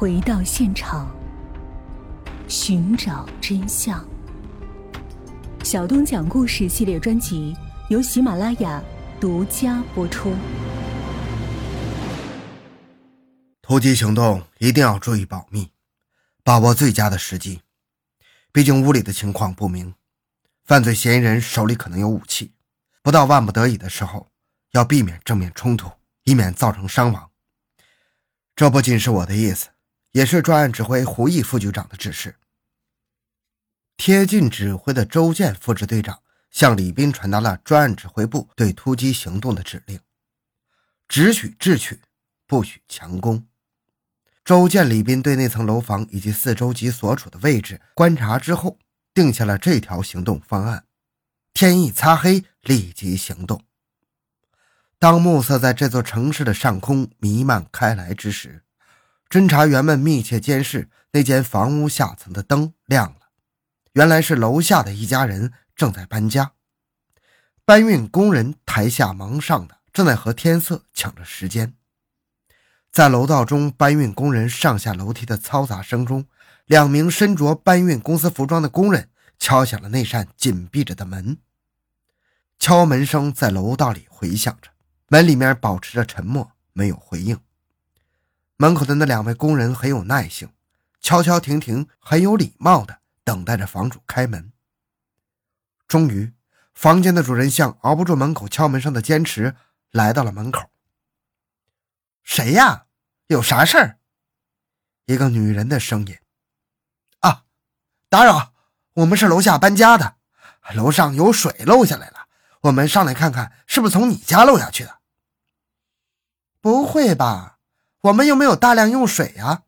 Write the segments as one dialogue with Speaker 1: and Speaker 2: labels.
Speaker 1: 回到现场，寻找真相。小东讲故事系列专辑由喜马拉雅独家播出。
Speaker 2: 突击行动一定要注意保密，把握最佳的时机。毕竟屋里的情况不明，犯罪嫌疑人手里可能有武器，不到万不得已的时候，要避免正面冲突，以免造成伤亡。这不仅是我的意思，也是专案指挥胡毅副局长的指示。贴近指挥的周建副支队长向李斌传达了专案指挥部对突击行动的指令：只许智取，不许强攻。周建、李斌对那层楼房以及四周及所处的位置观察之后，定下了这条行动方案：天一擦黑，立即行动。当暮色在这座城市的上空弥漫开来之时，侦查员们密切监视那间房屋下层的灯亮了。原来是楼下的一家人正在搬家，搬运工人台下忙上的，正在和天色抢着时间。在楼道中，搬运工人上下楼梯的嘈杂声中，两名身着搬运公司服装的工人敲响了那扇紧闭着的门。敲门声在楼道里回响着，门里面保持着沉默，没有回应。门口的那两位工人很有耐性，敲敲停停，很有礼貌的等待着房主开门。终于，房间的主人像熬不住门口敲门声的坚持，来到了门口。谁呀？有啥事儿？一个女人的声音。啊，打扰，我们是楼下搬家的，楼上有水漏下来了，我们上来看看，是不是从你家漏下去的？不会吧，我们又没有大量用水呀。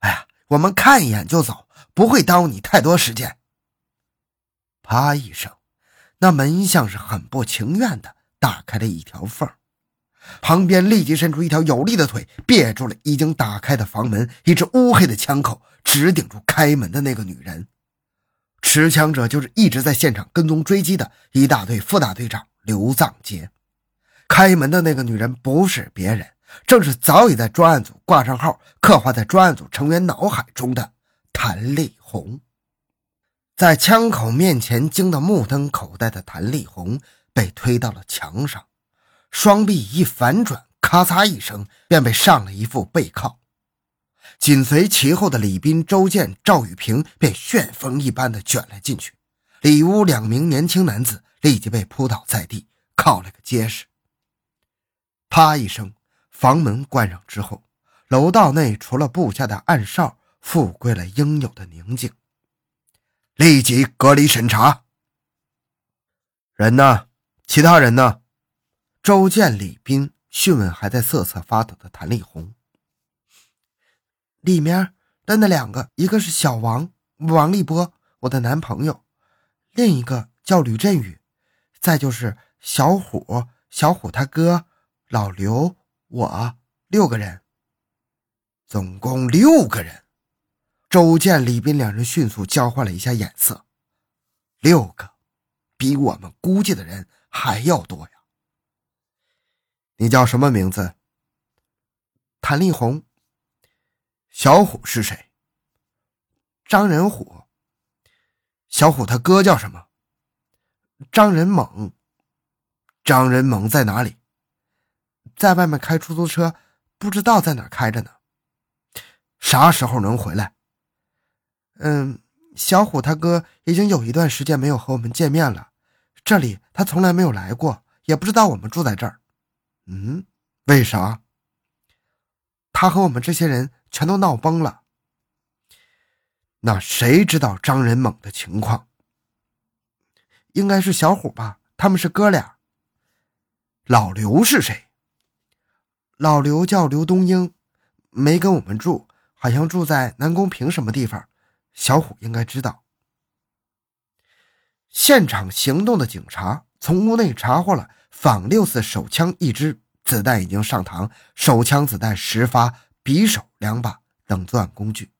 Speaker 2: 哎呀，我们看一眼就走，不会耽误你太多时间。啪一声，那门像是很不情愿的打开了一条缝。旁边立即伸出一条有力的腿，别住了已经打开的房门。一只乌黑的枪口直顶住开门的那个女人。持枪者就是一直在现场跟踪追击的一大队副大队长刘藏杰。开门的那个女人不是别人，正是早已在专案组挂上号、刻画在专案组成员脑海中的谭丽红。在枪口面前惊得目瞪口呆的谭丽红被推到了墙上。双臂一反转，咔嚓一声，便被上了一副背靠。紧随其后的李斌、周建、赵玉平便旋风一般的卷了进去。里屋两名年轻男子立即被扑倒在地，靠了个结实。啪一声，房门关上之后，楼道内除了部下的暗哨，复归了应有的宁静。立即隔离审查。人呢？其他人呢？周建、李斌讯问还在瑟瑟发抖的谭丽红。里面的那两个，一个是小王王立波，我的男朋友；另一个叫吕振宇，再就是小虎，小虎他哥老刘，我六个人，总共六个人。周建、李斌两人迅速交换了一下眼色，六个，比我们估计的人还要多呀。你叫什么名字？谭丽红。小虎是谁？张仁虎。小虎他哥叫什么？张仁猛。张仁猛在哪里？在外面开出租车，不知道在哪开着呢。啥时候能回来？嗯，小虎他哥已经有一段时间没有和我们见面了，这里他从来没有来过，也不知道我们住在这儿。嗯，为啥？他和我们这些人全都闹崩了。那谁知道张仁猛的情况？应该是小虎吧，他们是哥俩。老刘是谁？老刘叫刘东英，没跟我们住，好像住在南宫平什么地方。小虎应该知道。现场行动的警察从屋内查获了。仿六四手枪一支，子弹已经上膛，手枪子弹十发，匕首两把等作案工具。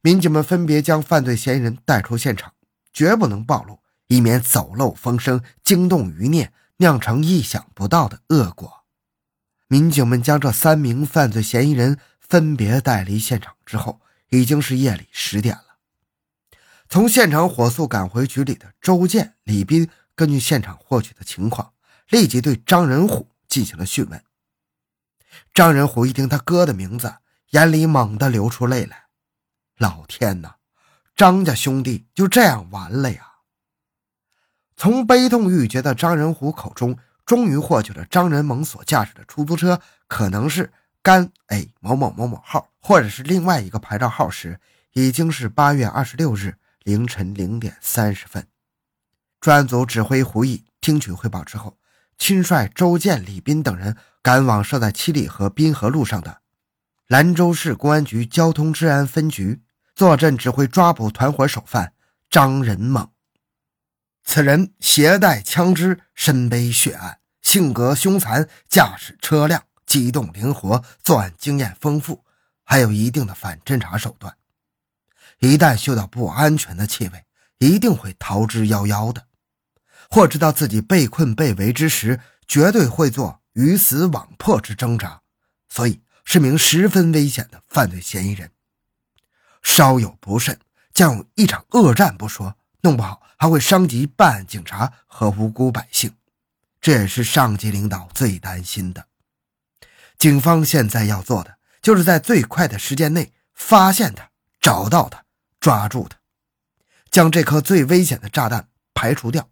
Speaker 2: 民警们分别将犯罪嫌疑人带出现场，绝不能暴露，以免走漏风声，惊动余孽，酿成意想不到的恶果。民警们将这三名犯罪嫌疑人分别带离现场之后，已经是夜里十点了。从现场火速赶回局里的周建、李斌，根据现场获取的情况，立即对张仁虎进行了讯问。张仁虎一听他哥的名字，眼里猛地流出泪来。老天哪，张家兄弟就这样完了呀！从悲痛欲绝的张仁虎口中，终于获取了张仁猛所驾驶的出租车可能是甘 A 某某某某号，或者是另外一个牌照号时，已经是八月二十六日凌晨零点三十分。专案组指挥胡毅听取汇报之后，亲率周建、李斌等人赶往设在七里河滨河路上的兰州市公安局交通治安分局，坐镇指挥抓捕团伙首犯张仁猛。此人携带枪支，身背血案，性格凶残，驾驶车辆机动灵活，作案经验丰富，还有一定的反侦查手段。一旦嗅到不安全的气味，一定会逃之夭夭的。或知道自己被困被围之时，绝对会做鱼死网破之挣扎，所以是名十分危险的犯罪嫌疑人。稍有不慎，将有一场恶战不说，弄不好还会伤及办案警察和无辜百姓，这也是上级领导最担心的。警方现在要做的，就是在最快的时间内发现他、找到他、抓住他，将这颗最危险的炸弹排除掉。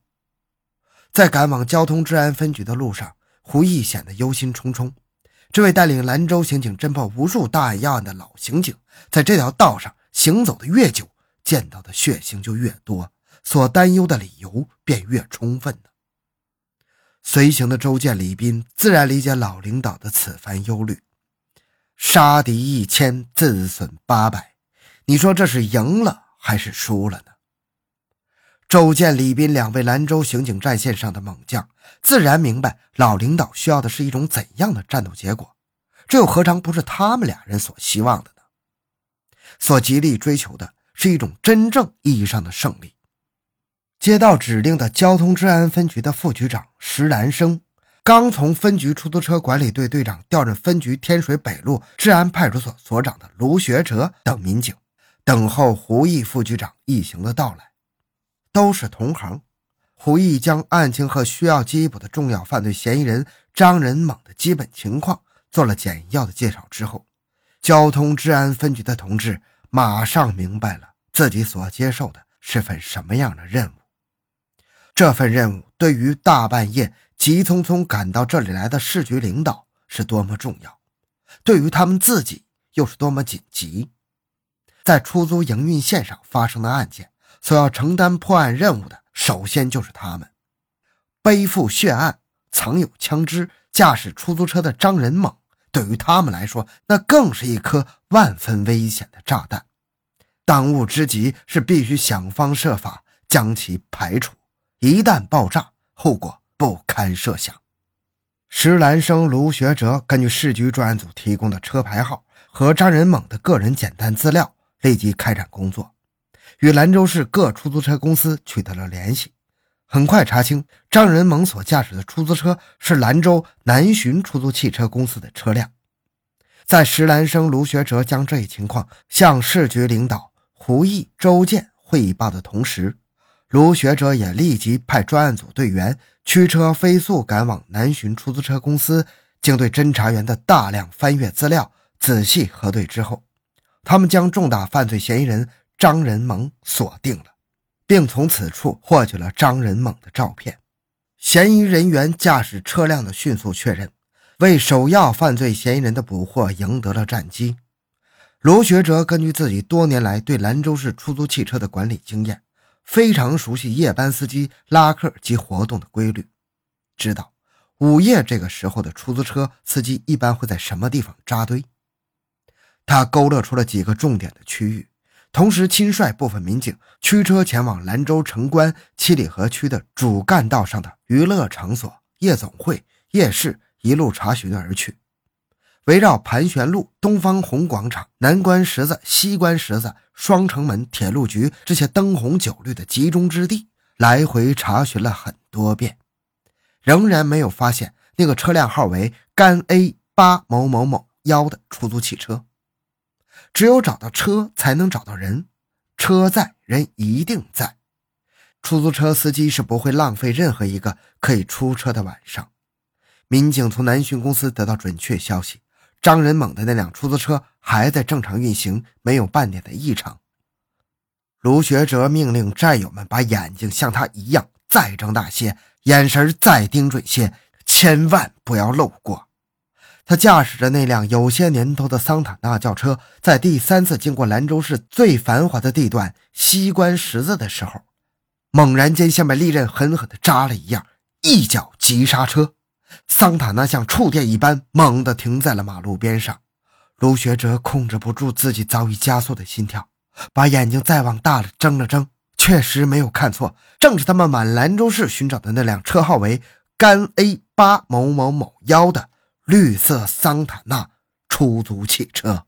Speaker 2: 在赶往交通治安分局的路上，胡毅显得忧心忡忡。这位带领兰州刑警侦破无数大案要案的老刑警，在这条道上行走的越久，见到的血腥就越多，所担忧的理由便越充分。随行的周建、李斌自然理解老领导的此番忧虑。杀敌一千，自损八百，你说这是赢了还是输了呢？周建、李斌两位兰州刑警战线上的猛将，自然明白老领导需要的是一种怎样的战斗结果，这又何尝不是他们俩人所希望的呢？所极力追求的是一种真正意义上的胜利。接到指令的交通治安分局的副局长石兰生，刚从分局出租车管理队队长调任分局天水北路治安派出所所长的卢学哲等民警，等候胡毅副局长一行的到来。都是同行，胡毅将案情和需要缉捕的重要犯罪嫌疑人张仁猛的基本情况做了简要的介绍之后，交通治安分局的同志马上明白了自己所接受的是份什么样的任务。这份任务对于大半夜急匆匆赶到这里来的市局领导是多么重要，对于他们自己又是多么紧急。在出租营运线上发生的案件。所要承担破案任务的，首先就是他们。背负血案、藏有枪支、驾驶出租车的张仁猛，对于他们来说，那更是一颗万分危险的炸弹。当务之急是必须想方设法将其排除。一旦爆炸，后果不堪设想。石兰生、卢学哲根据市局专案组提供的车牌号和张仁猛的个人简单资料，立即开展工作。与兰州市各出租车公司取得了联系，很快查清张仁猛所驾驶的出租车是兰州南巡出租汽车公司的车辆。在石兰生、卢学哲将这一情况向市局领导胡毅、周建汇报的同时，卢学哲也立即派专案组队员驱车飞速赶往南巡出租车公司，经对侦查员的大量翻阅资料仔细核对之后，他们将重大犯罪嫌疑人。张仁猛锁定了，并从此处获取了张仁猛的照片。嫌疑人员驾驶车辆的迅速确认，为首要犯罪嫌疑人的捕获赢得了战机。卢学哲根据自己多年来对兰州市出租汽车的管理经验，非常熟悉夜班司机拉客及活动的规律，知道午夜这个时候的出租车司机一般会在什么地方扎堆。他勾勒出了几个重点的区域。同时，亲率部分民警驱车前往兰州城关七里河区的主干道上的娱乐场所、夜总会、夜市，一路查询而去。围绕盘旋路、东方红广场、南关十字、西关十字、双城门、铁路局这些灯红酒绿的集中之地，来回查询了很多遍，仍然没有发现那个车辆号为甘 A 八某某某幺的出租汽车。只有找到车，才能找到人。车在，人一定在。出租车司机是不会浪费任何一个可以出车的晚上。民警从南浔公司得到准确消息，张仁猛的那辆出租车还在正常运行，没有半点的异常。卢学哲命令战友们把眼睛像他一样再睁大些，眼神再盯准些，千万不要漏过。他驾驶着那辆有些年头的桑塔纳轿车，在第三次经过兰州市最繁华的地段西关十字的时候。猛然间，像被利刃狠狠地扎了一样，一脚急刹车，桑塔纳像触电一般猛地停在了马路边上。卢学哲控制不住自己早已加速的心跳，把眼睛再往大了睁了睁，确实没有看错，正是他们满兰州市寻找的那辆车号为甘 A 八某某某幺的绿色桑塔纳出租汽车。